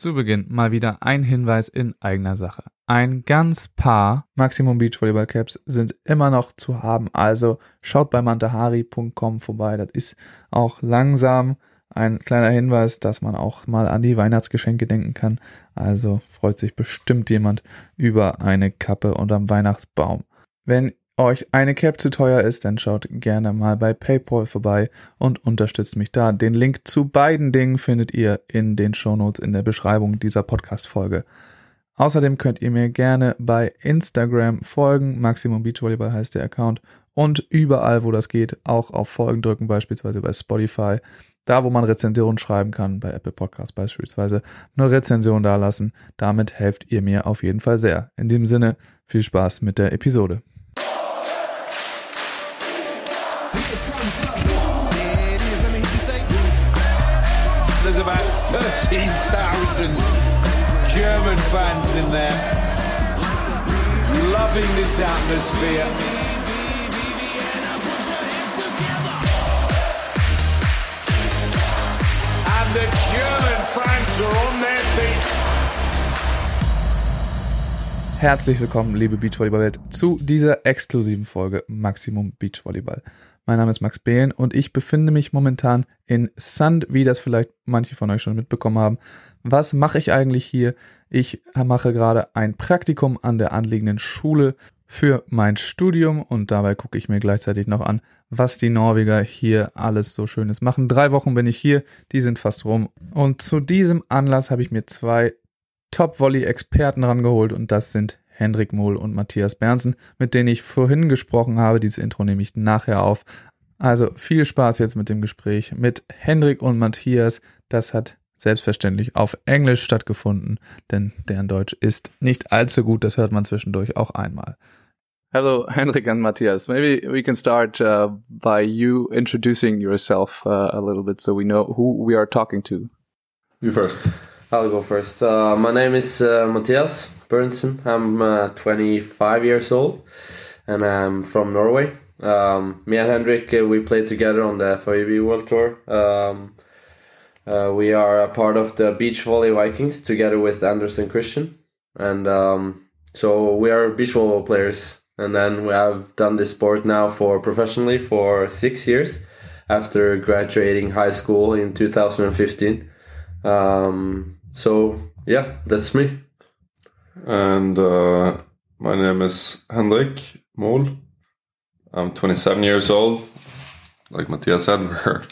Zu Beginn mal wieder ein Hinweis in eigener Sache. Ein ganz paar Maximum Beachvolleyball Caps sind immer noch zu haben, also schaut bei mantahari.com vorbei. Das ist auch langsam ein kleiner Hinweis, dass man auch mal an die Weihnachtsgeschenke denken kann. Also freut sich bestimmt jemand über eine Kappe unterm Weihnachtsbaum. Wenn euch eine Cap zu teuer ist, dann schaut gerne mal bei PayPal vorbei und unterstützt mich da. Den Link zu beiden Dingen findet ihr in den Shownotes in der Beschreibung dieser Podcast-Folge. Außerdem könnt ihr mir gerne bei Instagram folgen. Maximum Beachvolleyball heißt der Account. Und überall, wo das geht, auch auf Folgen drücken, beispielsweise bei Spotify. Da, wo man Rezensionen schreiben kann, bei Apple Podcasts beispielsweise, eine Rezension dalassen. Damit helft ihr mir auf jeden Fall sehr. In dem Sinne, viel Spaß mit der Episode. 13,000 German fans in there, loving this atmosphere. And the German fans are on their feet. Herzlich willkommen, liebe Beachvolleyball-Welt, zu dieser exklusiven Folge Maximum Beachvolleyball. Mein Name ist Max Behlen und ich befinde mich momentan in Sand, wie das vielleicht manche von euch schon mitbekommen haben. Was mache ich eigentlich hier? Ich mache gerade ein Praktikum an der anliegenden Schule für mein Studium und dabei gucke ich mir gleichzeitig noch an, was die Norweger hier alles so Schönes machen. Drei Wochen bin ich hier, die sind fast rum. Und zu diesem Anlass habe ich mir zwei Top-Volley-Experten rangeholt und das sind Hendrik Mohl und Matthias Bernsen, mit denen ich vorhin gesprochen habe. Dieses Intro nehme ich nachher auf. Also viel Spaß jetzt mit dem Gespräch mit Hendrik und Matthias. Das hat selbstverständlich auf Englisch stattgefunden, denn deren Deutsch ist nicht allzu gut. Das hört man zwischendurch auch einmal. Hello, Hendrik and Matthias. Maybe we can start uh, by you introducing yourself uh, a little bit so we know who we are talking to. You first. I'll go first. Uh, my name is uh, Matthias Bernsen. I'm uh, 25 years old and I'm from Norway. Um, me and Hendrik, uh, we played together on the FIV World Tour. Um, uh, we are a part of the Beach Volley Vikings together with Anderson Christian. And um, so we are beach volleyball players. And then we have done this sport now for professionally for six years after graduating high school in 2015. Um, so yeah, that's me. And uh, my name is Hendrik Mol. I'm 27 years old. Like Matthias said, we're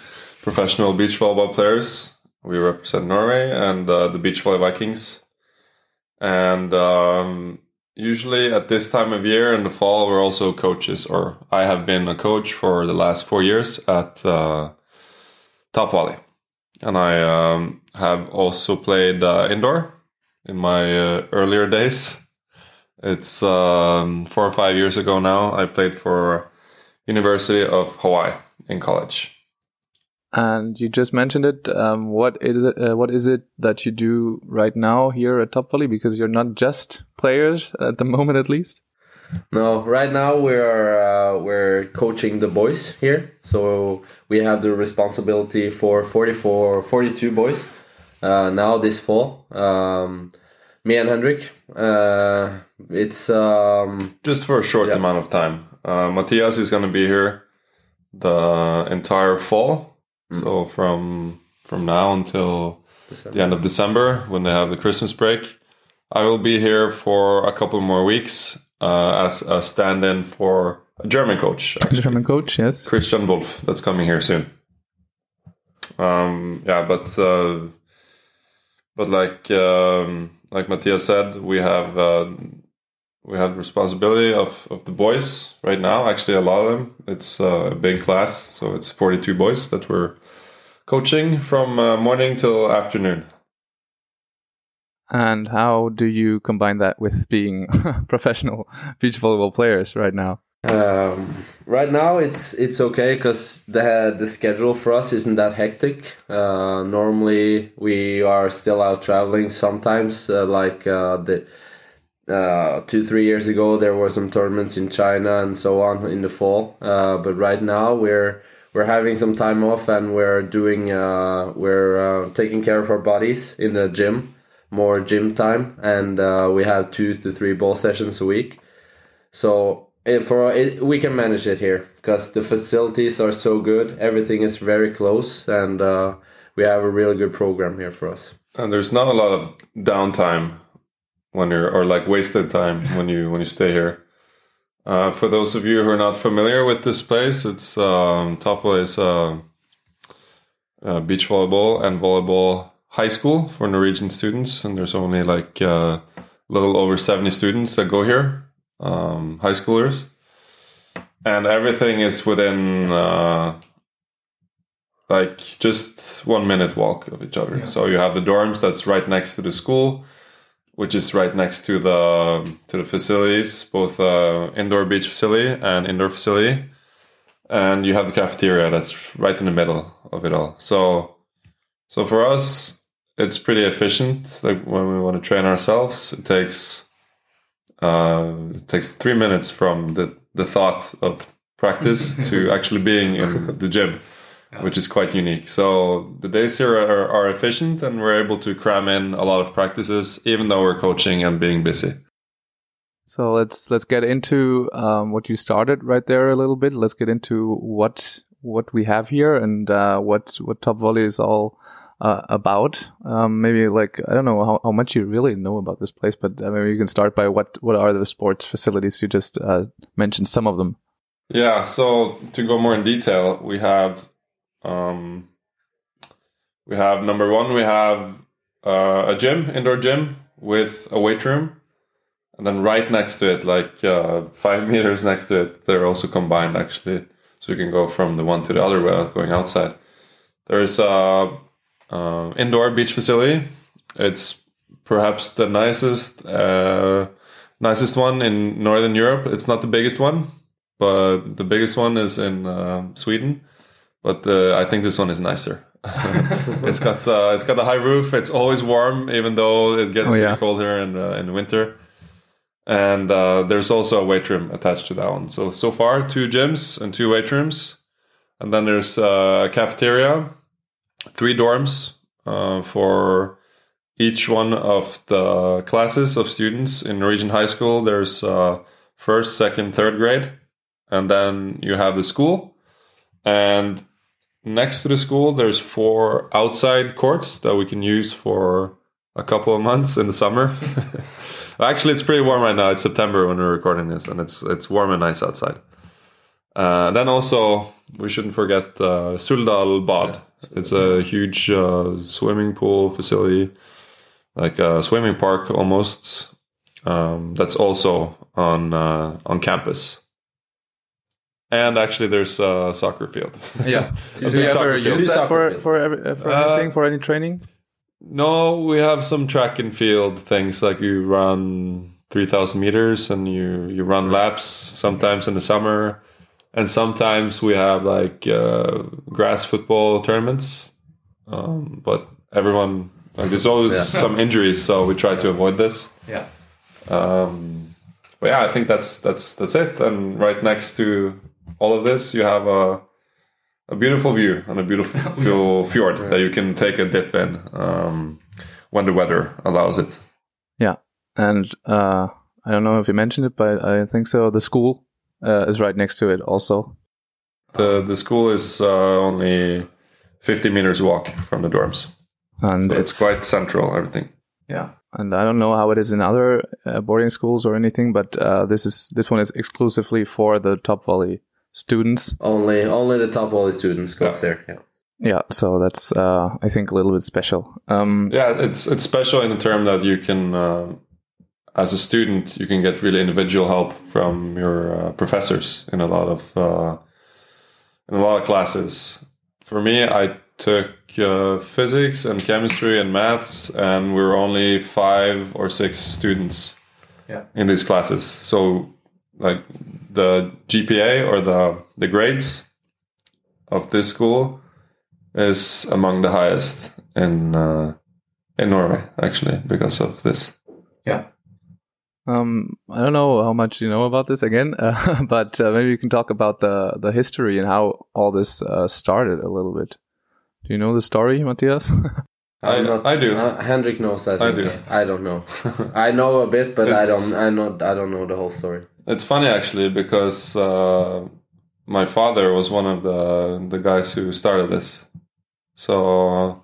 professional beach volleyball players. We represent Norway and uh, the Beach Volley Vikings. And um, usually at this time of year in the fall, we're also coaches, or I have been a coach for the last four years at uh, Top Volley. And I um, have also played uh, indoor in my uh, earlier days. It's um, four or five years ago now. I played for University of Hawaii in college. And you just mentioned it. Um, what is it? Uh, what is it that you do right now here at Top Volley? Because you're not just players at the moment, at least. No, right now we're uh, we're coaching the boys here. So we have the responsibility for 44, 42 boys uh, now this fall. Um, me and Hendrik. Uh, it's um, Just for a short Yeah. amount of time. Uh, Matthias is going to be here the entire fall. So from from now until the end of December, when they have the Christmas break, I will be here for a couple more weeks uh, as a stand-in for a German coach, actually. German coach, yes. Christian Wolf, that's coming here soon. Um, yeah, but uh, but like um, like Matthias said, we have uh, we have responsibility of, of the boys right now. Actually, a lot of them. It's uh, a big class, so it's forty two boys that we're coaching from uh, morning till afternoon. And how do you combine that with being professional beach volleyball players right now? Um, right now, it's it's okay because the the schedule for us isn't that hectic. Uh, normally, we are still out traveling. Sometimes, uh, like uh, the uh, two three years ago, there were some tournaments in China and so on in the fall. Uh, but right now, we're we're having some time off and we're doing uh, we're uh, taking care of our bodies in the gym more gym time, and uh, we have two to three ball sessions a week. So if for it, we can manage it here because the facilities are so good. Everything is very close, and we have a really good program here for us. And there's not a lot of downtime when you're or like wasted time when you when you stay here. Uh, for those of you who are not familiar with this place, it's um, Topo is uh, uh, beach volleyball and volleyball high school for Norwegian students, and there's only like a uh, little over 70 students that go here, um, high schoolers, and everything is within uh, like just one minute walk of each other. Yeah. So you have the dorms that's right next to the school which is right next to the to the facilities, both uh, indoor beach facility and indoor facility, and you have the cafeteria that's right in the middle of it all. So, so for us, it's pretty efficient. Like when we want to train ourselves, it takes uh, it takes three minutes from the the thought of practice to actually being in the gym which is quite unique. So the days here are, are, efficient, and we're able to cram in a lot of practices, even though we're coaching and being busy. So let's let's get into um, what you started right there a little bit. Let's get into what what we have here and uh, what what Top Volley is all uh, about. Um, maybe like I don't know how, how much you really know about this place, but uh, maybe you can start by what what are the sports facilities? You just uh, mentioned some of them. Yeah. So to go more in detail, we have um, we have number one, we have uh, a gym, indoor gym with a weight room. And then right next to it, like uh, five meters next to it, they're also combined actually. So you can go from the one to the other without going outside. There's a uh, indoor beach facility. It's perhaps the nicest uh, nicest one in Northern Europe. It's not the biggest one, but the biggest one is in uh, Sweden but uh, I think this one is nicer. it's got uh, it's got a high roof. It's always warm, even though it gets oh, yeah. really cold here in uh, in winter. And uh, there's also a weight room attached to that one. So so far, two gyms and two weight rooms, and then there's a cafeteria, three dorms uh, for each one of the classes of students in Norwegian high school. There's uh, first, second, third grade, and then you have the school. And next to the school, there's four outside courts that we can use for a couple of months in the summer. Actually, it's pretty warm right now. It's September when we're recording this, and it's it's warm and nice outside. Uh, then also, we shouldn't forget uh, Suldal Bad. It's a huge uh, swimming pool facility, like a swimming park almost. Um, that's also on uh, on campus. And actually, there's a soccer field. Yeah. Do you ever use that for for, every, for uh, anything for any training? No, we have some track and field things like you run three thousand meters and you you run laps sometimes in the summer, and sometimes we have like uh, grass football tournaments. Um, but everyone like there's always yeah. some injuries, so we try to avoid this. Yeah. Um, but yeah, I think that's that's that's it. And right next to all of this, you have a a beautiful view and a beautiful fjord that you can take a dip in um, when the weather allows it. Yeah, and uh, I don't know if you mentioned it, but I think so. The school uh, is right next to it, also. The the school is uh, only fifty meters walk from the dorms, and so it's, it's, quite central. Everything. Yeah, and I don't know how it is in other uh, boarding schools or anything, but uh, this is this one is exclusively for the top volley students. Only only the top volley students goes yeah. there. Yeah. Yeah, so that's uh, I think a little bit special. Um, yeah, it's it's special in the term that you can, uh, as a student, you can get really individual help from your uh, professors in a lot of uh, in a lot of classes. For me, I took uh, physics and chemistry and maths, and we were only five or six students yeah. in these classes. So like the GPA or the the grades of this school is among the highest in uh, in Norway actually because of this. Yeah. Um, I don't know how much you know about this again, uh, but uh, maybe you can talk about the the history and how all this uh, started a little bit. Do you know the story, Matthias? I- I'm I do. Uh, Hendrik knows. I, think. do. I don't know. I know a bit, but I don't. I not. I don't know the whole story. It's funny actually because uh, my father was one of the the guys who started this. So,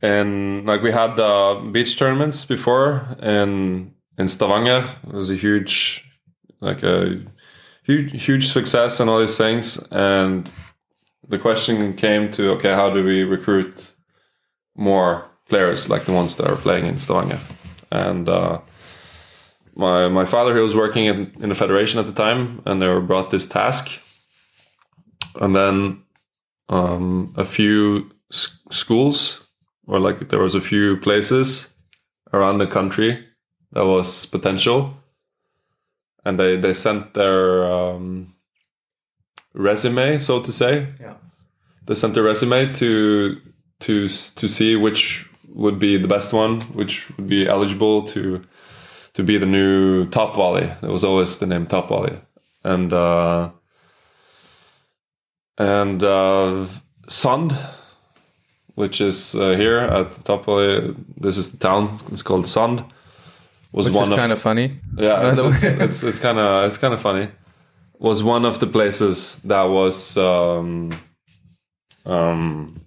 and like we had uh, beach tournaments before in in Stavanger. It was a huge, like a huge huge success and all these things. And the question came to okay, how do we recruit more players like the ones that are playing in Stavanger? And uh, my my father he was working in, in the federation at the time and they were brought this task. And then um, a few s- schools or like there was a few places around the country that was potential. And they they sent their um, resume so to say. Yeah. they sent their resume to to to see which would be the best one which would be eligible to to be the new top volley. There was always the name top volley, and uh, and uh, Sand, which is uh, here at the top volley. This is the town. It's called Sand. Was Which one kind of funny. yeah, it's the it's, it's, it's kind of it's kind of funny. Was one of the places that was um, um,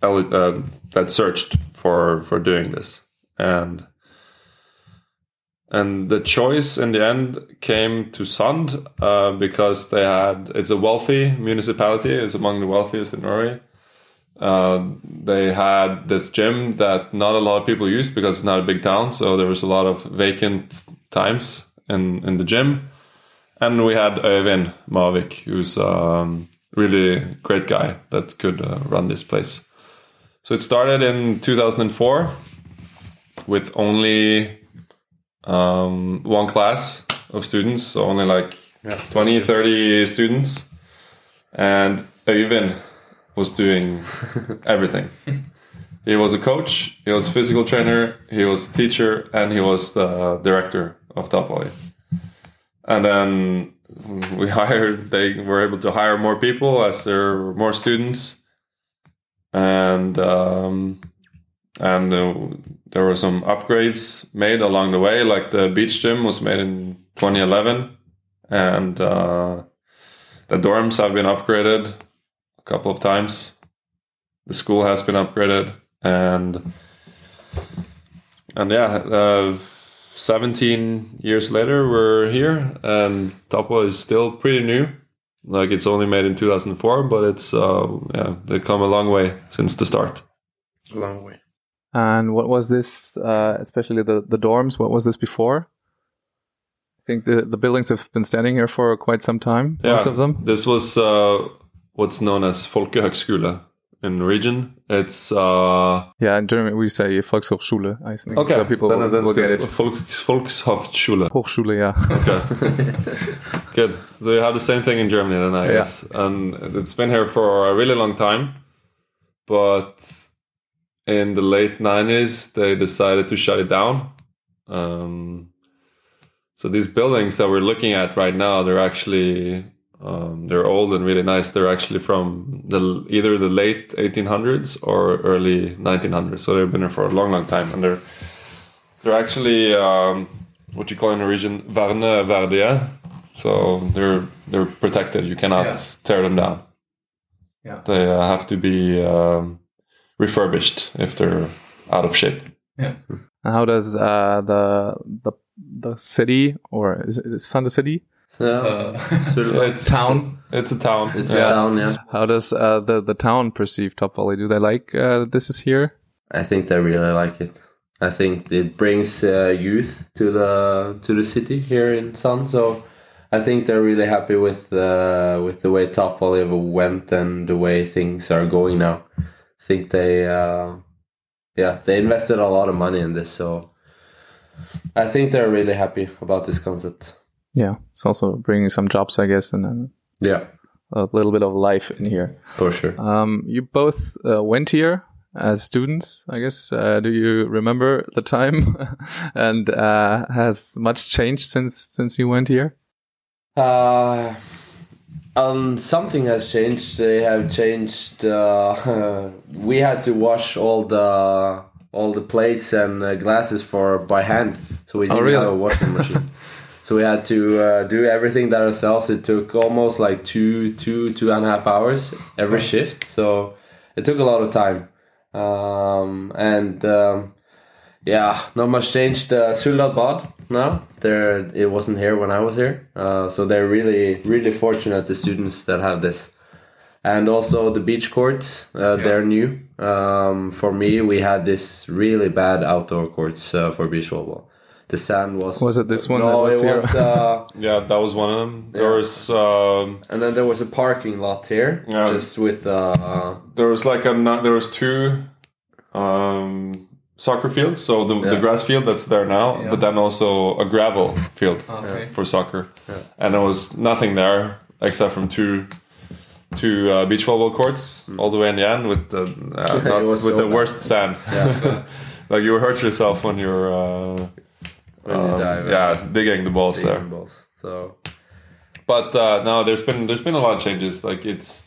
uh, that searched for for doing this, and and the choice in the end came to Sand uh, because they had it's a wealthy municipality. It's among the wealthiest in Norway. Uh, they had this gym that not a lot of people used because it's not a big town, so there was a lot of vacant times in in the gym. And we had Øyvind Mavik, who's um, really great guy that could uh, run this place. So it started in 2004 with only um, one class of students, so only like 20, 30 students. And Øyvind was doing everything. he was a coach, he was a physical trainer, he was a teacher, and he was the director of Top Volley. And then we hired, they were able to hire more people as there were more students. And um, and uh, there were some upgrades made along the way like the beach gym was made in 2011 and uh, the dorms have been upgraded a couple of times. The school has been upgraded and and yeah uh, 17 years later we're here and topo is still pretty new. Like it's only made in 2004 but it's uh, yeah they come a long way since the start. A long way. And what was this, uh, especially the, the dorms, what was this before? I think the, the buildings have been standing here for quite some time, yeah, most of them. This was uh, what's known as Folkehøgskole in Norwegian. It's uh, Yeah, in German we say Volkshochschule, I think. okay. so people then, will, then will get it. Volks, Volkshochschule. Hochschule, yeah. Okay, good. So you have the same thing in Germany, then I Yeah. guess. And it's been here for a really long time, but in the late '90s they decided to shut it down. Um, so these buildings that we're looking at right now, they're actually um, they're old and really nice. They're actually from the either the late 1800s or early 1900s. So they've been here for a long, long time, and they're they're actually um, what you call in Norwegian verneverdige. So they're they're protected. You cannot Yeah. tear them down. Yeah. They uh, have to be um, refurbished if they're out of shape. And How does uh, the the the city or is it is Sande City Yeah. Sulva. It's town? It's a town. It's Yeah. a town, yeah. How does uh, the the town perceive Top Volley? Do they like uh, this is here? I think they really like it. I think it brings uh, youth to the to the city here in Sun. So I think they're really happy with uh, with the way Top Volley went and the way things are going now. I think they uh, yeah they invested a lot of money in this. So I think they're really happy about this concept. Yeah, it's also bringing some jobs, I guess, and then Yeah, a little bit of life in here. for sure. Um, you both uh, went here as students, I guess. Uh, do you remember the time? and uh, has much changed since since you went here? Uh, Um, something has changed. They have changed. Uh, we had to wash all the all the plates and uh, glasses for by hand, so we didn't really? have a washing machine. so we had to uh, do everything that ourselves. It took almost like two, two, two and a half hours every shift. So it took a lot of time. Um, and um, yeah, not much changed. Uh, Suldal Bad now. There, it wasn't here when I was here. Uh, so they're really, really fortunate the students that have this. And also the beach courts, uh, they're new. Um, for me, we had this really bad outdoor courts uh, for beach volleyball. The sand was. Was it this one No, that was it here? was. Uh, Yeah, that was one of them. There was um, and then there was a parking lot here, Yeah. just with. Uh, there was like a no- there was two um, soccer fields. So the, the grass field that's there now, Yeah. but then also a gravel field Okay. for soccer, and there was nothing there except from two two uh, beach volleyball courts all the way in the end with the uh, not- with so the bad. worst sand. yeah, like you hurt yourself when you're uh, when you um, dive. yeah digging the balls there. balls. So but uh, no, there's been there's been a lot of changes. Like it's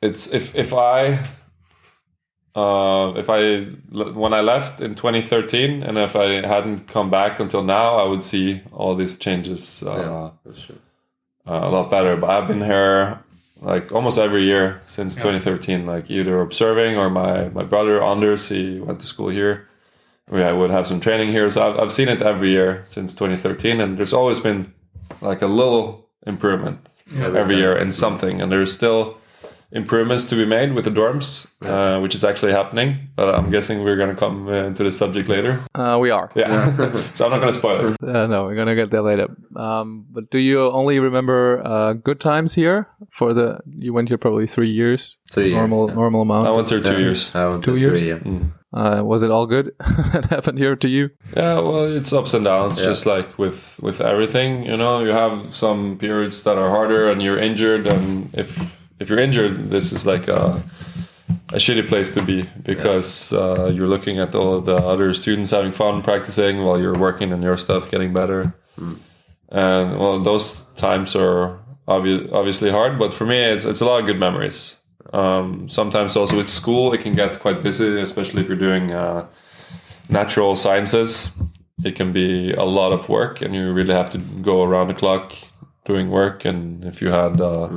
it's if if I uh, if I when I left in 2013 and if I hadn't come back until now, I would see all these changes uh, yeah, that's true. uh, a lot better. But I've been here like almost every year since 2013, like either observing or my my brother Anders, he went to school here. We I would have some training here, so I've, I've seen it every year since 2013, and there's always been like a little improvement every year in something, and there's still improvements to be made with the dorms, uh, which is actually happening. But I'm guessing we're going to come uh, into the subject later. Uh, we are. Yeah, so I'm not going to spoil it. Uh, no, we're gonna get there later. Um, but do you only remember uh, good times here? For the you went here probably three years. Three years, normal yeah. normal amount. I went there two years. I went Two years? Three, yeah. Uh, was it all good that happened here to you? Yeah, well, it's ups and downs, Yeah. just like with with everything. You know, you have some periods that are harder, and you're injured, and if if you're injured, this is like a a shitty place to be because uh, you're looking at all the other students having fun practicing while you're working on your stuff, getting better. And well, those times are obvi- obviously hard, but for me, it's it's a lot of good memories. Um, sometimes also with school, it can get quite busy, especially if you're doing uh, natural sciences. It can be a lot of work, and you really have to go around the clock doing work. And if you had uh,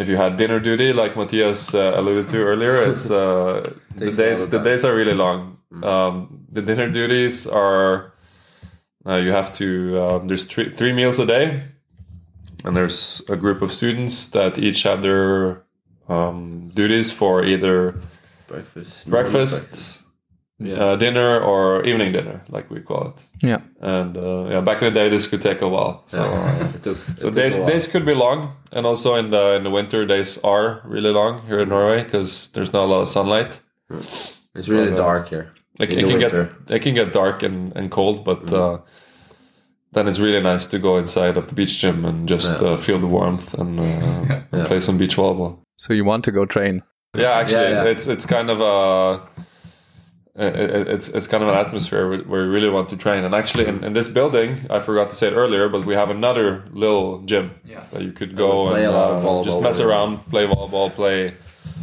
if you had dinner duty, like Matthias uh, alluded to earlier, it's uh, the Takes a lot days the days are really long. Um, the dinner duties are uh, you have to um, there's three, three meals a day, and there's a group of students that each have their um, duties for either Breakfast. normal breakfast, uh, dinner, or evening dinner, like we call it. Yeah. And uh, yeah, back in the day, this could take a while. So. breakfast. uh, It took, it So took days a while. days could be long, and also in the in the winter days are really long here in Norway because there's not a lot of sunlight. It's really uh, dark here. Like it can winter. get it can get dark and, and cold, but uh, then it's really nice to go inside of the beach gym and just Yeah. uh, feel the warmth and, uh, and play some beach volleyball. So you want to go train? Yeah, actually, Yeah, yeah. it's it's kind of a it- it- it's it's kind of an atmosphere where where you really want to train. And actually, in, in this building, I forgot to say it earlier, but we have another little gym Yeah. that you could go play and a lot of uh, volleyball just mess with around, play volleyball, play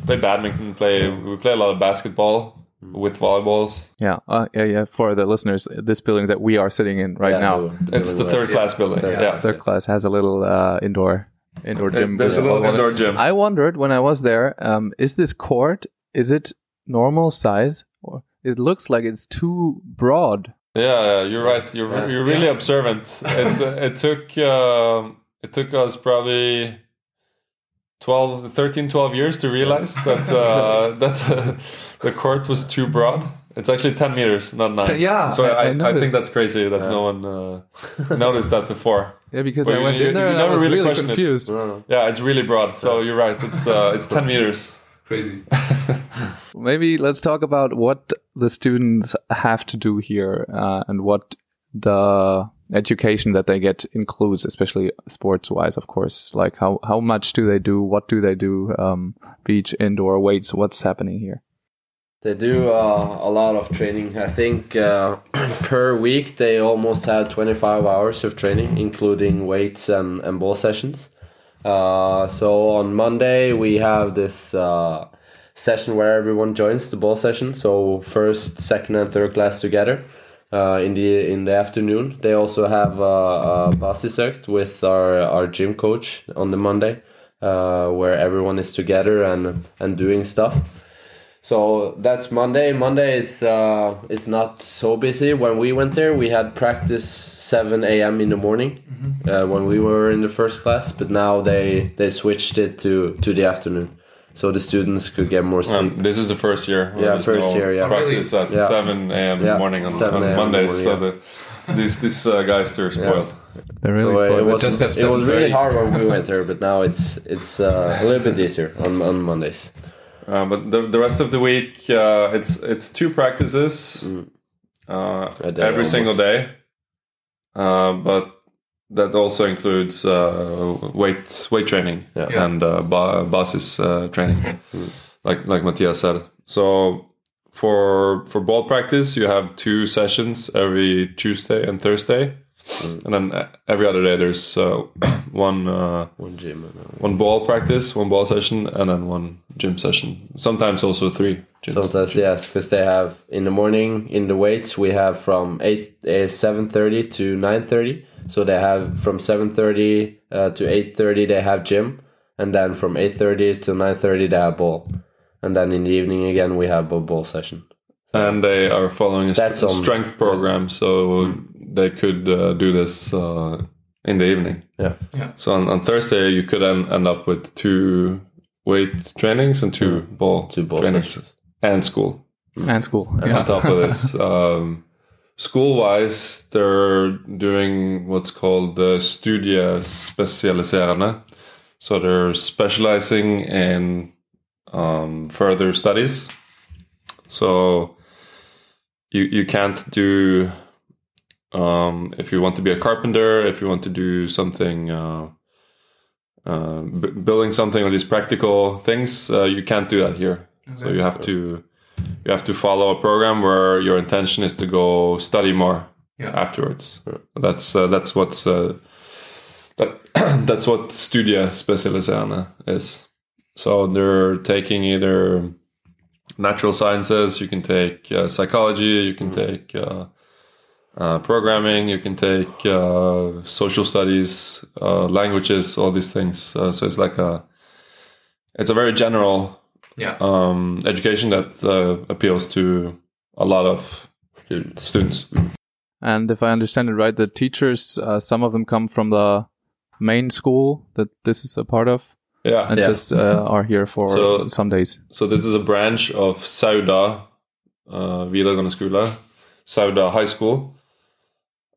play badminton, play we play a lot of basketball with volleyballs. Yeah. Uh, yeah. Yeah. For the listeners, this building that we are sitting in right Yeah, now, the- It's the third was- class building. Third Yeah, class. third class has a little uh, indoor indoor gym. there's a little indoor gym. I wondered when I was there, um, is this court is it normal size or it looks like it's too broad? Yeah, yeah, you're right. You're Yeah. you're really observant. It uh, it took um, it took us probably 12, 13, 12 years to realize that uh, that uh, the court was too broad. It's actually ten meters, not nine. So- yeah, so I- I, I I, think that's crazy that no one uh, noticed that before. Yeah, because Well, I went you- in there you and I never was really really, questioned it. confused. Yeah, it's really broad. So you're right. It's uh, it's ten meters. Crazy. Maybe let's talk about what the students have to do here uh, and what the education that they get includes, especially sports wise, of course. Like how, how much do they do? What do they do? Um, beach, indoor, weights, what's happening here? They do uh, a lot of training. I think uh, per week they almost have 25 hours of training, including weights and, and ball sessions. Uh, so on Monday we have this uh, session where everyone joins the ball session. So first, second, and third class together uh, in the in the afternoon. They also have uh, a basisøkt with our our gym coach on the Monday, uh, where everyone is together and and doing stuff. So that's Monday. Monday is uh, is not so busy. When we went there, we had practice 7 a.m. in the morning uh, when we were in the first class. But now they they switched it to to the afternoon, so the students could get more sleep. Um, this is the first year. where Yeah, there's first no year, yeah. Practice at Yeah. 7 a.m. Yeah, morning on, 7 on a.m. in the Mondays. morning, so the, these these uh, guys they're spoiled. They're really So, spoiled. it They was, just have it was really hard when we went there, but now it's it's uh, a little bit easier on, on Mondays. Uh, but the, the rest of the week, uh, it's it's two practices uh, every almost. single day. Uh, but that also includes uh, weight weight training Yeah. Mm. and uh, ba- basis uh, training, like like Matthias said. So for for ball practice, you have two sessions every Tuesday and Thursday, Mm. and then uh, every other day there's uh, one. Uh, One gym. One ball practice, one ball session, and then one gym session. Sometimes also three gyms. Sometimes yes, because they have in the morning in the weights we have from eight uh, seven thirty to nine thirty. So they have from seven thirty uh, to eight thirty they have gym, and then from eight thirty to nine thirty they have ball, and then in the evening again we have a ball session. and they are following a st- That's on- strength program, so they could uh, do this uh, in the evening. Yeah, So on, on Thursday, you could end, end up with two weight trainings and two ball Two ball trainings sessions. and school. And school. on Yeah. top of this. Um, school wise, they're doing what's called the Studiespesialiserende. So they're specializing in um, further studies. So you you can't do um, if you want to be a carpenter, if you want to do something. Uh, uh, b- building something with these practical things, uh, you can't do that here. So you have to you have to follow a program where your intention is to go study more Yeah. afterwards. That's uh, that's what's uh, that that's what Studiespesialiserende is. So they're taking either natural sciences, you can take uh, psychology, you can take uh, uh, programming, you can take uh, social studies, uh, languages, all these things. Uh, so it's like a it's a very general Yeah. um, education that uh, appeals to a lot of students. students. And if I understand it right, the teachers, uh, some of them come from the main school that this is a part of, Yeah. and Yeah. just uh, are here for So- some days. So this is a branch of Sauda uh, videregående skole, Sauda High School.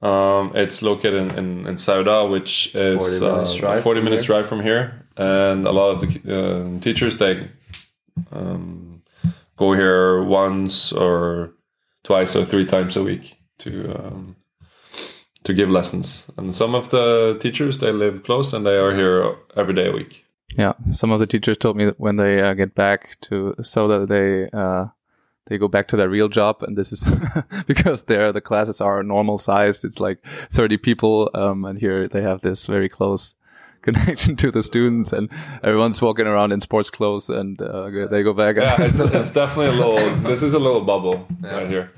Um, it's located in, in, in Sauda, which is 40 minutes uh, drive 40 from minutes here. drive from here. And a lot of the uh, teachers, they um, go here once or twice or three times a week to um, to give lessons. And some of the teachers, they live close and they are here every day a week. Yeah, some of the teachers told me that when they uh, get back to Sauda, they uh, they go back to their real job, and this is because there the classes are normal sized. It's like thirty people, um, and here they have this very close connection to the students, and everyone's walking around in sports clothes, and uh, they go back. yeah, it's, it's definitely a little. This is a little bubble right here,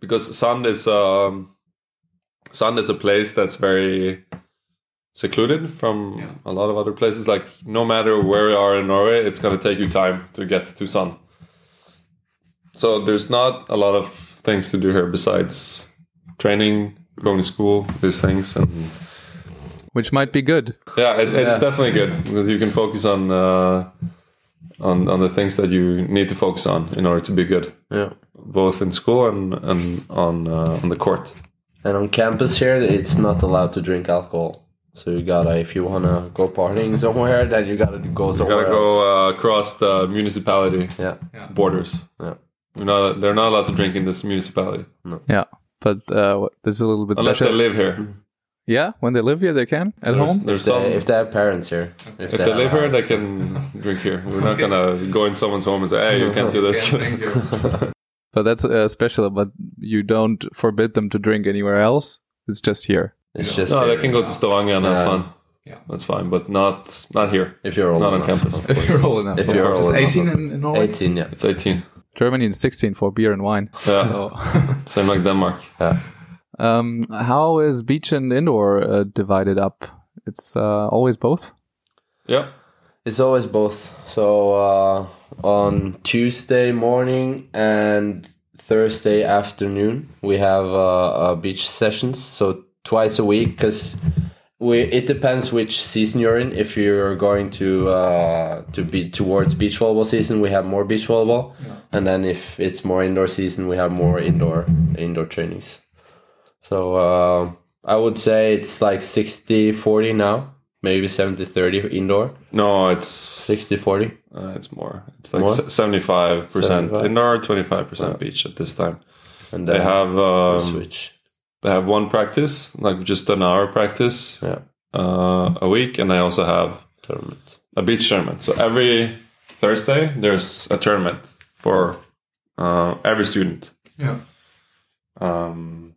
because Sand is um, Sand is a place that's very secluded from a lot of other places. Like no matter where you are in Norway, it's gonna take you time to get to Sand. So there's not a lot of things to do here besides training, going to school, these things, and which might be good. yeah, it, it's definitely good because you can focus on uh, on on the things that you need to focus on in order to be good, Yeah. both in school and and on uh, on the court. And on campus here, it's not allowed to drink alcohol. So you gotta, if you wanna go partying somewhere, then you gotta go somewhere. You somewhere gotta else. go uh, across the municipality Yeah, borders. yeah. You're not, they're not allowed to drink in this municipality No. Yeah, but uh, what- this is a little bit unless special. they live here. Yeah, when they live here, they can at There's, home. there's If they, if they have parents here. if they live here, have a they can drink here. We're not gonna go in someone's home and say, "Hey, you can't do this." But that's uh, special. But you don't forbid them to drink anywhere else. It's just here. It's just no, here. they can go to Stavanger and have fun. Yeah. that's fine, but not not here. if you're old Not on campus. If you're old enough. If you're old it's enough, 18 of in, in Norway. 18, yeah. It's 18. Germany is 16 for beer and wine. Yeah, So, same like Denmark. yeah. Um, how is beach and indoor uh, divided up? It's uh, always both. Yeah, It's always both. So uh, on Tuesday morning and Thursday afternoon, we have uh, uh, beach sessions. So twice a week, because we it depends which season you're in. If you're going to uh, to be towards beach volleyball season, we have more beach volleyball, and then if it's more indoor season, we have more indoor indoor trainings. So uh, I would say it's like 60-40 now, maybe 70-30 indoor. no, it's 60 40 uh, it's more. It's like More? seventy-five percent 75? indoor, twenty-five percent beach at this time. and They have we um, switch they have one practice, like just an hour practice yeah uh, a week, and they also have tournament a beach tournament. So every Thursday there's a tournament for uh, every student. Yeah. Um,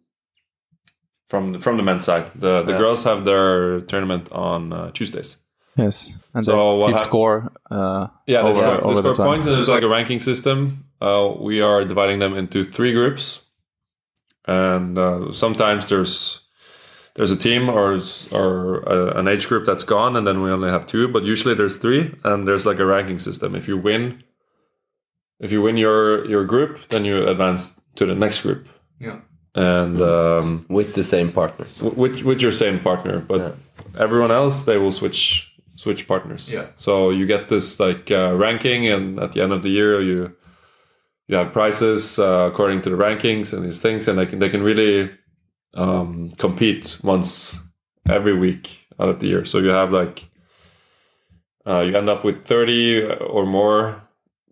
from the, from the men's side, the the Yeah. girls have their tournament on uh, Tuesdays. Yes, and So they keep score. Uh, Yeah, they over, score, they over the score time. points. and There's like a ranking system. Uh, we are dividing them into three groups, and uh, sometimes there's there's a team or or uh, an age group that's gone, and then we only have two. But usually there's three, and there's like a ranking system. If you win, if you win your your group, then you advance to the next group, Yeah. And um, with the same partner. with with your same partner. But Yeah. everyone else, they will switch switch partners. Yeah. So you get this like uh, ranking, and at the end of the year, you you have prizes uh, according to the rankings and these things, and they can they can really um, compete once every week out of the year. So you have like uh, you end up with thirty or more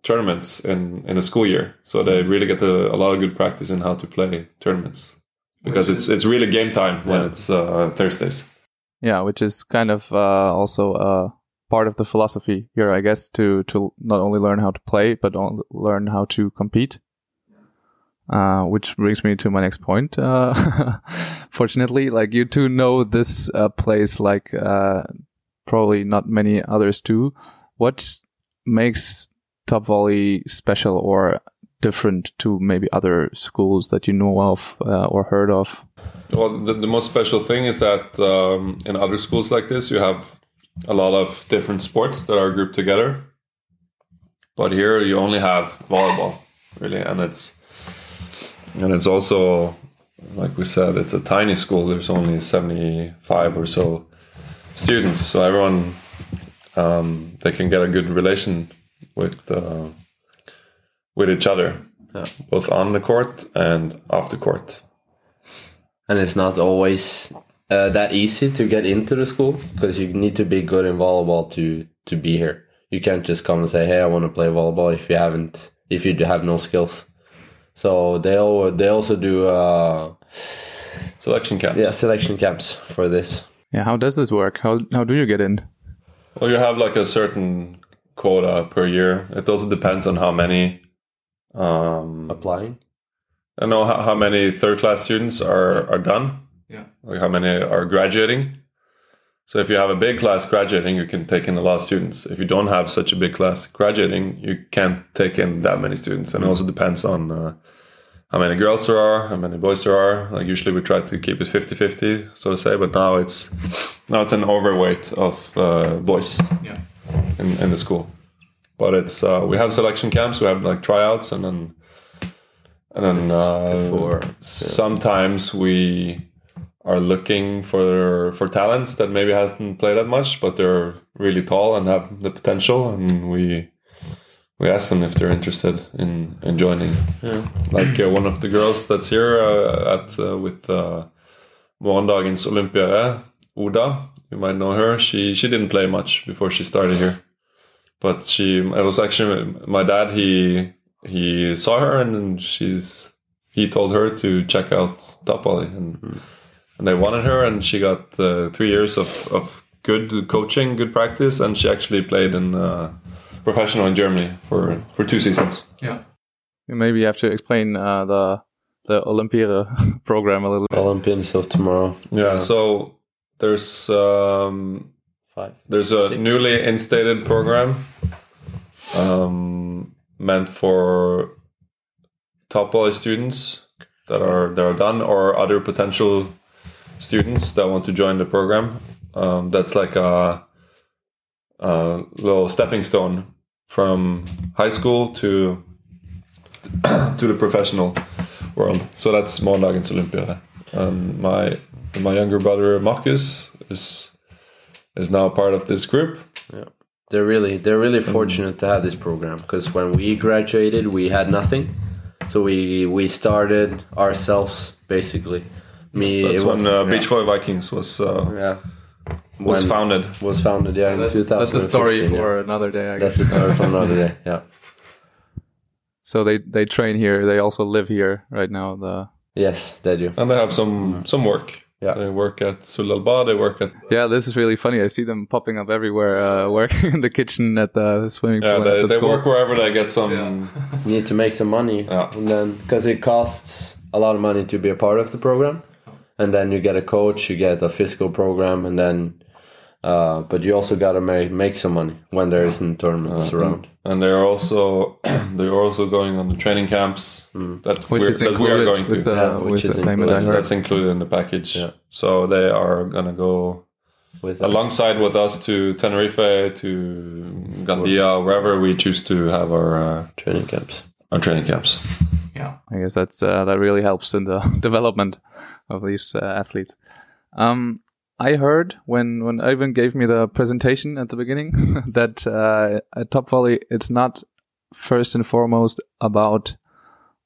tournaments in in a school year. So they really get a, a lot of good practice in how to play tournaments because Which it's is- it's really game time when Yeah. it's uh, Thursdays. yeah, which is kind of uh, also uh, part of the philosophy here, I guess, to to not only learn how to play but learn how to compete. Uh, which brings me to my next point. Uh, fortunately, like you two know this uh, place like uh, probably not many others do. What makes Top Volley special or different to maybe other schools that you know of uh, or heard of? Well, the, the most special thing is that um, in other schools like this, you have a lot of different sports that are grouped together. But here, you only have volleyball, really, and it's and it's also like we said, it's a tiny school. There's only seventy five or so students, so everyone um, they can get a good relation with uh, with each other, Yeah. both on the court and off the court. And it's not always uh, that easy to get into the school because you need to be good in volleyball to to be here. You can't just come and say, "Hey, I want to play volleyball" if you haven't if you have no skills. So they all, they also do uh, Selection camps. yeah selection camps for this. Yeah, how does this work? How how do you get in? Well, you have like a certain quota per year. It also depends on how many. Um, Applying. I know how, how many third class students are are done. Yeah. Like how many are graduating. So if you have a big class graduating, you can take in a lot of students. If you don't have such a big class graduating, you can't take in that many students. And it also depends on uh, how many girls there are, how many boys there are. Like usually we try to keep it 50-50, so to say, but now it's now it's an overweight of uh, boys Yeah. In, in the school. But it's uh, we have selection camps, we have like tryouts, and then and then uh, Before, sometimes we are looking for for talents that maybe hasn't played that much, but they're really tall and have the potential, and we we ask them if they're interested in in joining. Yeah. Like uh, one of the girls that's here uh, at uh, with uh, Morgendagens Olympia, Oda. You might know her. She she didn't play much before she started here, but she it was actually my dad. He he saw her and she's he told her to check out Top Volley and and they wanted her, and she got uh, three years of, of good coaching, good practice, and she actually played in uh, professional in Germany for for two seasons. Yeah. Maybe you have to explain uh, the the Olympiade program a little bit. Olympians of tomorrow. Yeah, so there's um, Five. there's a Six. newly instated program um, meant for top volley students that are that are done or other potential students that want to join the program. Um, that's like a, a little stepping stone from high school to to the professional world. So that's Morgendagens Olympiade. And my my younger brother Marcus is is now part of this group. Yeah, They're really they're really fortunate to have this program because when we graduated, we had nothing, so we we started ourselves basically. Me, That's it was, when uh, Beach Volley Vikings was uh, yeah was founded. was founded yeah in That's, 2015. that's a story yeah. for another day, I That's guess. the story for another day. Yeah. So they they train here. They also live here right now. The Yes, they do. And they have some some work. Yeah. They work at Sulalba, they work at yeah, this is really funny. I see them popping up everywhere. Uh, working in the kitchen at the swimming yeah, pool. they, the they work wherever they get some You need to make some money, Yeah. and then because it costs a lot of money to be a part of the program, and then you get a coach, you get a physical program, and then. Uh, but you also gotta make make some money when there isn't tournaments around. and they're also they're also going on the training camps that, which we're, is that we are included going with to. the, Yeah, which is the payment. I that's, that's included in the package. Yeah. So they are gonna go With us. alongside with us to Tenerife, to Gandia, wherever we choose to have our uh, training camps. our training camps. Yeah, I guess that's uh, that really helps in the development of these uh, athletes. Um, I heard when when Ivan gave me the presentation at the beginning that uh, at Top Volley it's not first and foremost about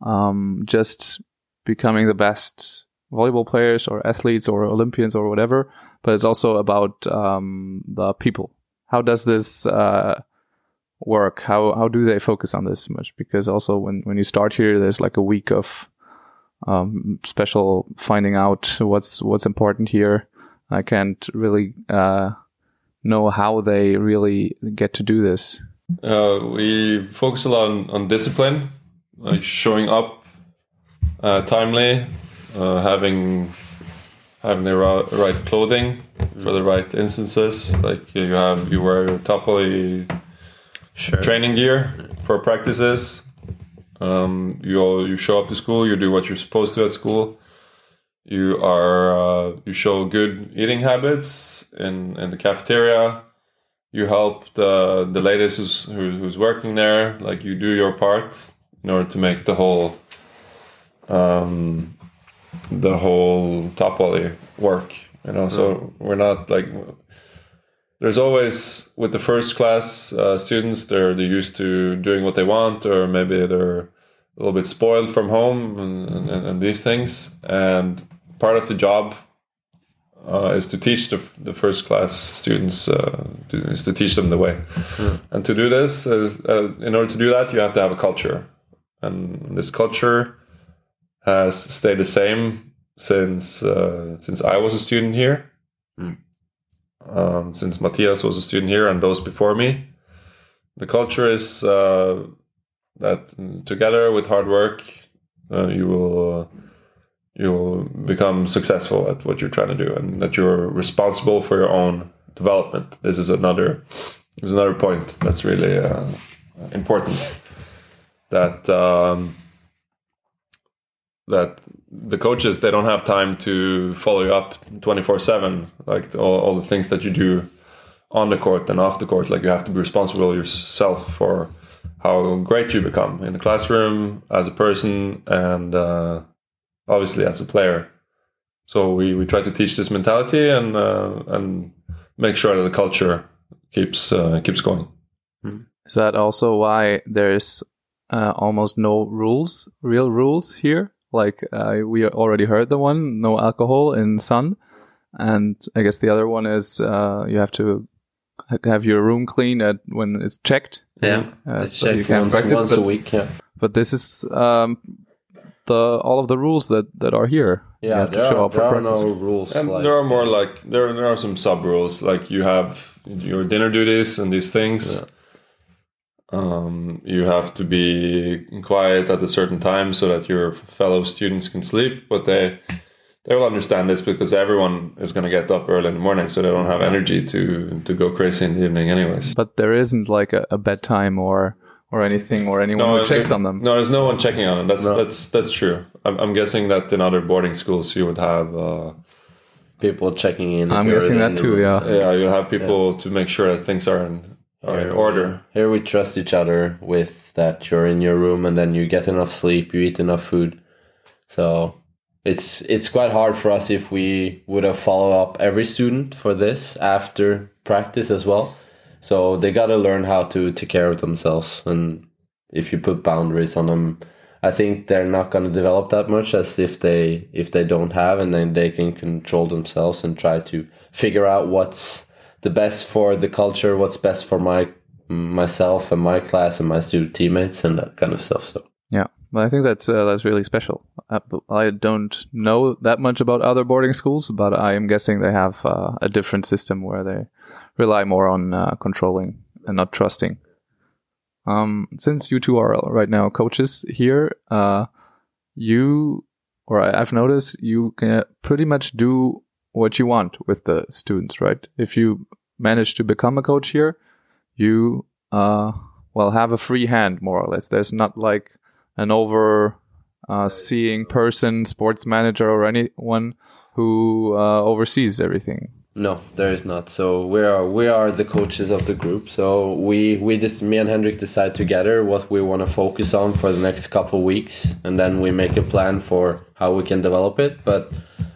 um, just becoming the best volleyball players or athletes or Olympians or whatever, but it's also about um, the people. How does this uh, work? How how do they focus on this much? Because also when when you start here, there's like a week of um, special finding out what's what's important here. I can't really uh, know how they really get to do this. Uh, we focus a lot on, on discipline, like showing up uh, timely, uh, having having the ri- right clothing for the right instances. Like you have you wear your top volley Sure. training gear for practices. Um, you all, you show up to school. You do what you're supposed to at school. You are uh, you show good eating habits in in the cafeteria. You help the the ladies who's who, who's working there. Like you do your part in order to make the whole um, the whole top volley work. You know, so we're not like there's always with the first class uh, students they're they're used to doing what they want or maybe they're a little bit spoiled from home and, and, and these things and part of the job uh, is to teach the, the first class students uh, to, is to teach them the way. And to do this is, uh, in order to do that you have to have a culture. And this culture has stayed the same since uh, since I was a student here. Um, since Matthias was a student here and those before me. The culture is uh, that together with hard work, uh, you will you will become successful at what you're trying to do, and that you're responsible for your own development. This is another is another point that's really uh, important. That um, that the coaches they don't have time to follow you up 24 7 like all, all the things that you do on the court and off the court like you have to be responsible yourself for how great you become in the classroom as a person and uh, obviously as a player so we, we try to teach this mentality and uh, and make sure that the culture keeps uh, keeps going Is that also why there's uh, almost no rules, real rules here? Like uh, we already heard the one, no alcohol in sun, and I guess the other one is uh, you have to have your room clean at when it's checked. Yeah, Uh, it's so you can once, practice, once a but- week. Yeah, But this is um, the all of the rules that that are here. Yeah, have to there show are, up for there are no rules. And like, there are more like there there are some sub rules like you have your dinner duties and these things. Um, you have to be quiet at a certain time so that your fellow students can sleep. But they they will understand this because everyone is going to get up early in the morning, so they don't have energy to to go crazy in the evening, anyways. But there isn't like a, a bedtime or or anything or anyone who checks on them. No, there's no one checking on them. That's that's that's true. I'm, I'm guessing that in other boarding schools you would have. Uh, people checking in. I'm guessing that too. Yeah. yeah, you have people to make sure that things are in are in order. Here we trust each other with that you're in your room and then you get enough sleep, you eat enough food. So it's it's quite hard for us if we would have followed up every student for this after practice as well. So they got to learn how to take care of themselves and if you put boundaries on them I think they're not going to develop that much as if they if they don't have and then they can control themselves and try to figure out what's the best for the culture, what's best for my myself and my class and my student teammates and that kind of stuff. So Yeah, but I think that's uh, that's really special. Uh, I don't know that much about other boarding schools, but I am guessing they have uh, a different system where they rely more on uh, controlling and not trusting. Um, since you two are right now coaches here, uh, you or I've noticed you can pretty much do what you want with the students, right? If you manage to become a coach here, you uh, well have a free hand more or less. There's not like an over uh, seeing person, sports manager, or anyone who uh, oversees everything. no, there is not. So we are we are the coaches of the group. So we we just me and Hendrik decide together what we want to focus on for the next couple weeks, and then we make a plan for how we can develop it. But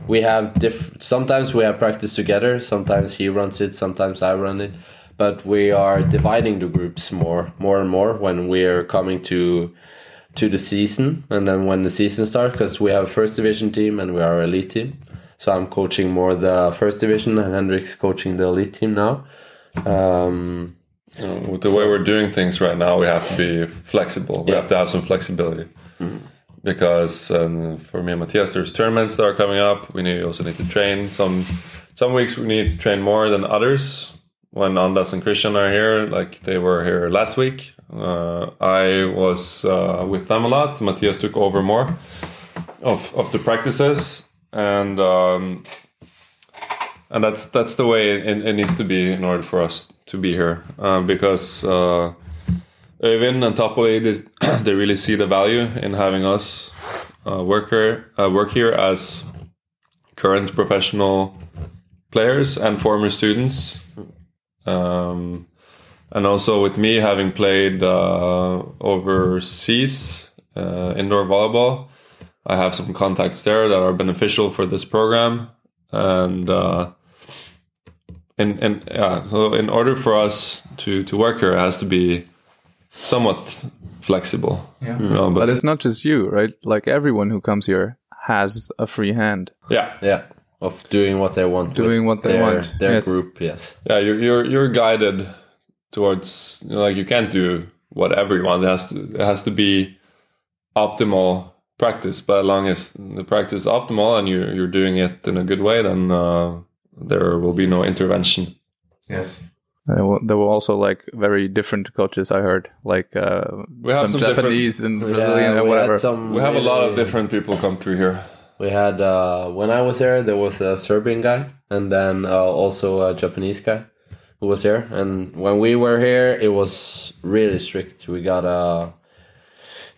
we have diff. Sometimes we have practice together. Sometimes he runs it. Sometimes I run it. But we are dividing the groups more, more and more when we are coming to to the season, and then when the season starts, because we have a first division team and we are elite team. So I'm coaching more the first division, and Hendrik's coaching the elite team now. Um, know, with the way we're doing things right now, we have to be flexible. We Yeah. have to have some flexibility because um, for me and Matthias, there's tournaments that are coming up. We need also need to train. Some some weeks we need to train more than others. When Anders and Christian are here, like they were here last week, uh, I was uh, with them a lot. Matthias took over more of of the practices, and um, and that's that's the way it, it needs to be in order for us to be here uh, because uh, Øyvind and Top Volley they, they really see the value in having us uh, work here uh, work here as current professional players and former students um, and also with me having played uh, overseas uh, indoor volleyball I have some contacts there that are beneficial for this program and uh, and and yeah, so in order for us to to work here, it has to be somewhat flexible. Yeah. You know, But but it's not just you, right? Like everyone who comes here has a free hand. yeah, yeah, of doing what they want. Doing with what they their, want, Their yes. group, yes. yeah, you're you're you're guided towards you know, like you can't do whatever you want. It has to it has to be optimal practice. But as long as the practice is optimal and you're you're doing it in a good way, then uh, there will be no intervention. Yes. There were, there were also like very different coaches. I heard like uh, We have some, some Japanese and Yeah, Brazilian and whatever. some. We have a lot of different people come through here. We had uh, when I was there, there was a Serbian guy, and then uh, also a Japanese guy who was here. And when we were here, it was really strict. We got a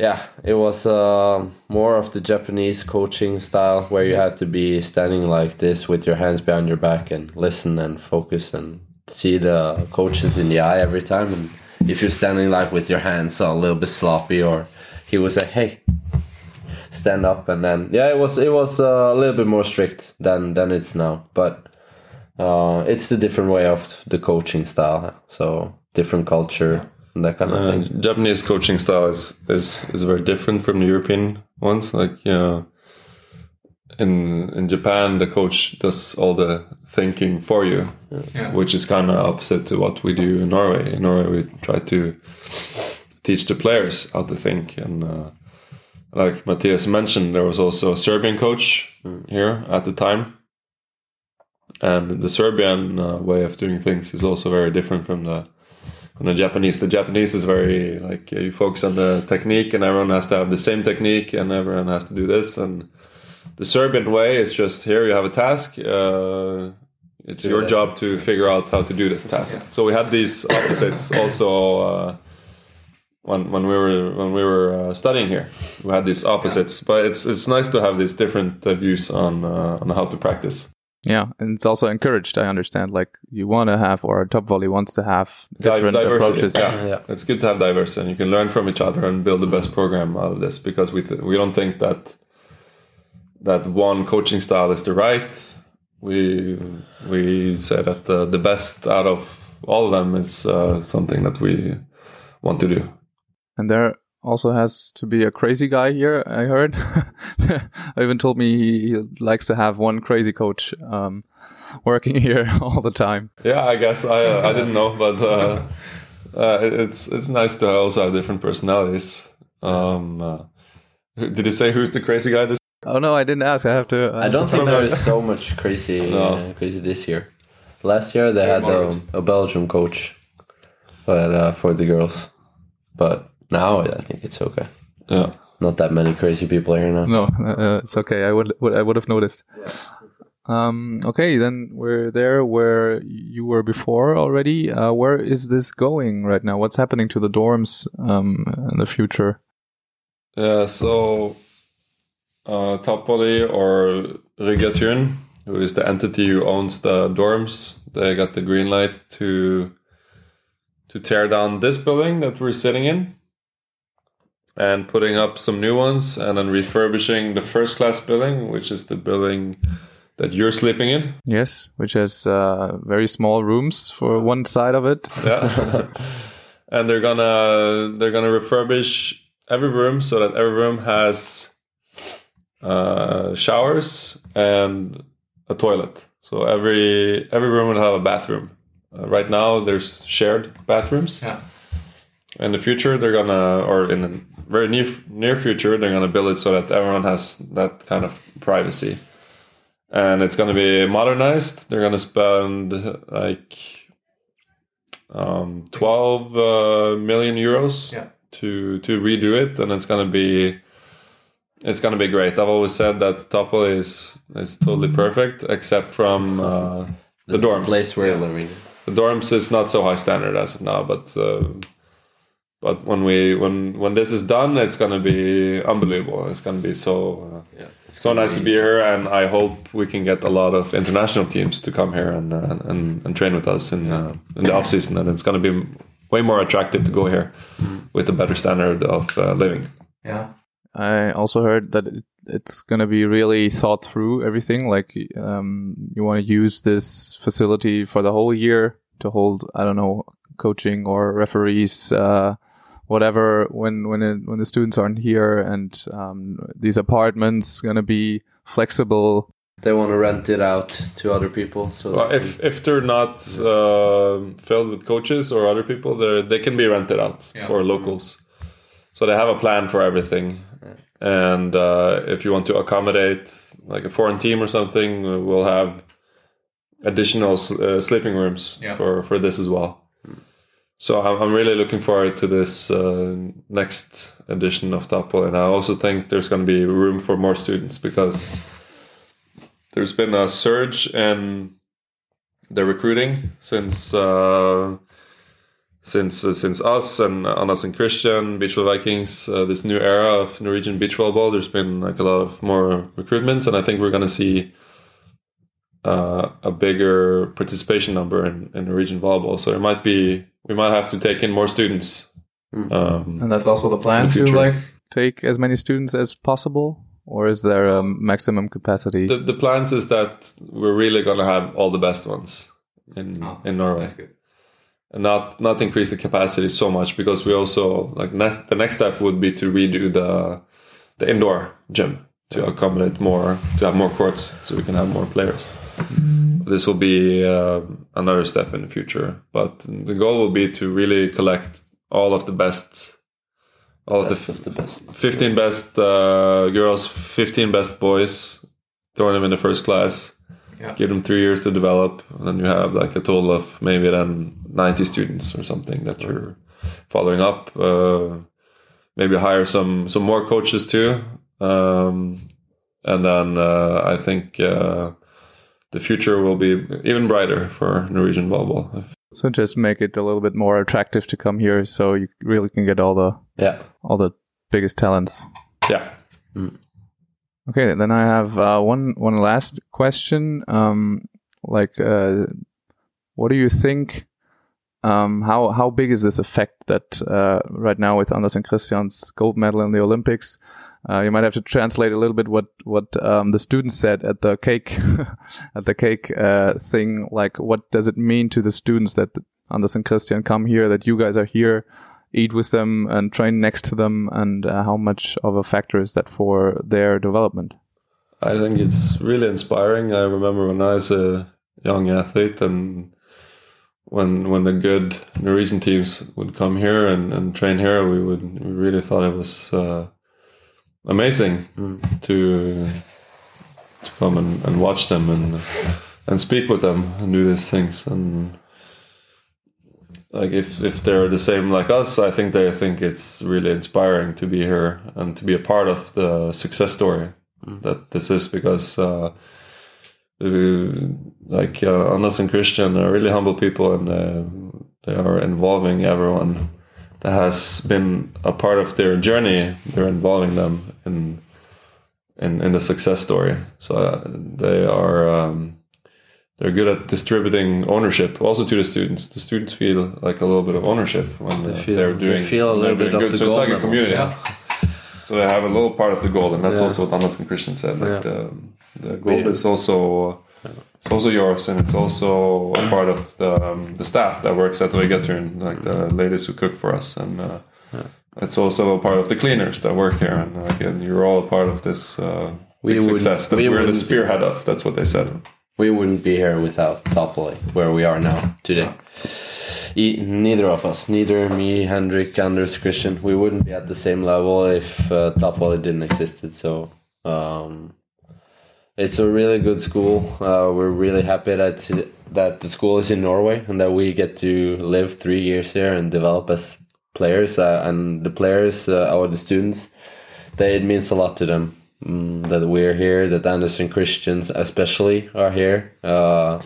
yeah, it was uh, more of the Japanese coaching style where you had to be standing like this with your hands behind your back and listen and focus and see the coaches in the eye every time. And if you're standing like with your hands a little bit sloppy, or he would say, "Hey, stand up," and then yeah, it was it was uh, a little bit more strict than than it's now, but. Uh, it's the different way of the coaching style, so different culture and that kind of Uh, thing. Japanese coaching style is, is is very different from the European ones. Like yeah, in in Japan, the coach does all the thinking for you, which is kind of opposite to what we do in Norway. In Norway, we try to teach the players how to think, and uh, like Matthias mentioned, there was also a Serbian coach here at the time, and the Serbian uh, way of doing things is also very different from the from the Japanese. The Japanese is very like you focus on the technique, and everyone has to have the same technique, and everyone has to do this. And the Serbian way is just here you have a task. Uh, it's your job to figure out how to do this task. So we had these opposites also. Uh, when when we were when we were uh, studying here. We had these opposites, but it's it's nice to have these different uh, views on uh, on how to practice. Yeah, and it's also encouraged. I understand. Like you want to have, or top volley wants to have Di- different approaches. Yeah. Yeah. it's good to have diversity, and you can learn from each other and build the best program out of this. Because we th- we don't think that that one coaching style is the right. We we say that the, the best out of all of them is uh, something that we want to do. And there also has to be a crazy guy here. I heard. Ivan told me he, he likes to have one crazy coach um, working here all the time. Yeah, I guess I uh, I didn't know, but uh, uh, it's it's nice to also have different personalities. Um, uh, did you say who's the crazy guy? This Oh no, I didn't ask. I have to. uh, I don't think there is so much crazy No. uh, crazy this year. Last year they had um, a Belgium coach, but uh, for the girls. But now I think it's okay. yeah. Not that many crazy people here now. No, uh, it's okay. I would, would I would have noticed. Um, okay, then we're there where you were before already. Uh, where is this going right now? What's happening to the dorms um, in the future? Yeah, so uh, Top Volley or Rigatun, who is the entity who owns the dorms, they got the green light to to tear down this building that we're sitting in and putting up some new ones and then refurbishing the first class building, which is the building that you're sleeping in. Yes, which has uh, very small rooms for one side of it. Yeah. and they're gonna they're gonna refurbish every room so that every room has uh, showers and a toilet. So every every room will have a bathroom. Uh, right now, there's shared bathrooms. Yeah. In the future, they're gonna, or in the very near near future, they're gonna build it so that everyone has that kind of privacy. And it's gonna be modernized. They're gonna spend like um, 12 uh, million euros Yeah. to to redo it, and it's gonna be it's gonna be great. I've always said that Topol is is totally perfect, except from uh, the, dorms. Place we're living. The dorms is not so high standard as of now, but uh, but when we when when this is done, it's gonna be unbelievable. It's gonna be so. Uh, Yeah. so nice to be here, and I hope we can get a lot of international teams to come here and uh, and, and train with us in uh, in the off season, and it's going to be way more attractive to go here with a better standard of uh, living. Yeah. I also heard that it, it's going to be really thought through everything. Like, um, you want to use this facility for the whole year to hold, I don't know, coaching or referees, uh, whatever when, when, it, when the students aren't here and, um, these apartments going to be flexible. They want to rent it out to other people. So Well, if if they're not uh, filled with coaches or other people, they they can be rented out for locals. So they have a plan for everything. And uh, if you want to accommodate like a foreign team or something, uh, we'll have additional s- uh, sleeping rooms for for this as well. So I'm, really looking forward to this uh, next edition of Tapo, and I also think there's going to be room for more students because there's been a surge in the recruiting since uh, since uh, since us and Anders and Christian Beach Volleyball Vikings uh, this new era of Norwegian beach volleyball. There's been like a lot of more recruitments, and I think we're going to see uh, a bigger participation number in, in Norwegian volleyball. So it might be we might have to take in more students. Hmm. Um, And that's also the plan the to like take as many students as possible. Or is there a maximum capacity? the the plans is that we're really going to have all the best ones in ah, in Norway. and not not increase the capacity so much because we also like ne- the next step would be to redo the the indoor gym to accommodate more to have more courts so we can have more players hmm. This will be uh, another step in the future but the goal will be to really collect all of the best all of Best the of the best. 15 best uh, girls, 15 best boys, throw them in the first class, Yeah. give them three years to develop, and then you have like a total of maybe then 90 students or something that you're following up. Uh, maybe hire some some more coaches too, um, and then uh, I think uh, the future will be even brighter for Norwegian volleyball. So just make it a little bit more attractive to come here, so you really can get all the Yeah. all the biggest talents. Yeah. Okay, then I have uh, one one last question. Um, like, uh, what do you think? Um, how how big is this effect that uh, right now with Anders and Christian's gold medal in the Olympics? Uh, you might have to translate a little bit what what um, the students said at the cake at the cake uh, thing. Like, what does it mean to the students that Anders and Christian come here? That you guys are here, eat with them, and train next to them, and uh, how much of a factor is that for their development? I think it's really inspiring. I remember when I was a young athlete and when when the good Norwegian teams would come here and, and train here, we would we really thought it was amazing to to come and, and watch them and and speak with them and do these things. And like if if they're the same like us, I think they think it's really inspiring to be here and to be a part of the success story that this is because uh, uh, like uh, Anders and Christian are really humble people and uh, they are involving everyone that has been a part of their journey. They're involving them in in, in the success story. So uh, they are um, they're good at distributing ownership also to the students. The students feel like a little bit of ownership when They uh, feel- they're they feel a little bit doing of good. the So it's like a community. level. So they have a little part of the goal, and that's Yeah. also what Anders and Christian said. Like Yeah. the, the goal is also it's also yours, and it's also a part of the um, the staff that works at Rigatun, like the ladies who cook for us, and uh, it's also a part of the cleaners that work here, and again, you're all a part of this uh, we big success that we we're the spearhead of. That's what they said. We wouldn't be here without Top Volley, where we are now today. E- neither of us, neither me, Hendrik, Anders, Christian, we wouldn't be at the same level if uh, Top Volley didn't exist. So um, it's a really good school. Uh, we're really happy that that the school is in Norway and that we get to live three years here and develop as players. Uh, and the players, uh, or the students, they, it means a lot to them mm, that we're here. That Anders and Christians, especially, are here. Uh,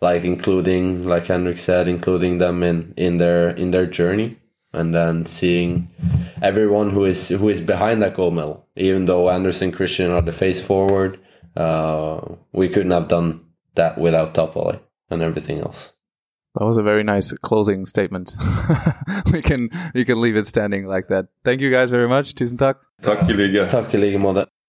like including, like Hendrik said, including them in in their in their journey, and then seeing everyone who is who is behind that gold medal. Even though Anders and Christian are the face forward, uh, we couldn't have done that without Top Volley and everything else. That was a very nice closing statement. we can we can leave it standing like that. Thank you guys very much. Tusen takk. Tack i like. Tack i like måte.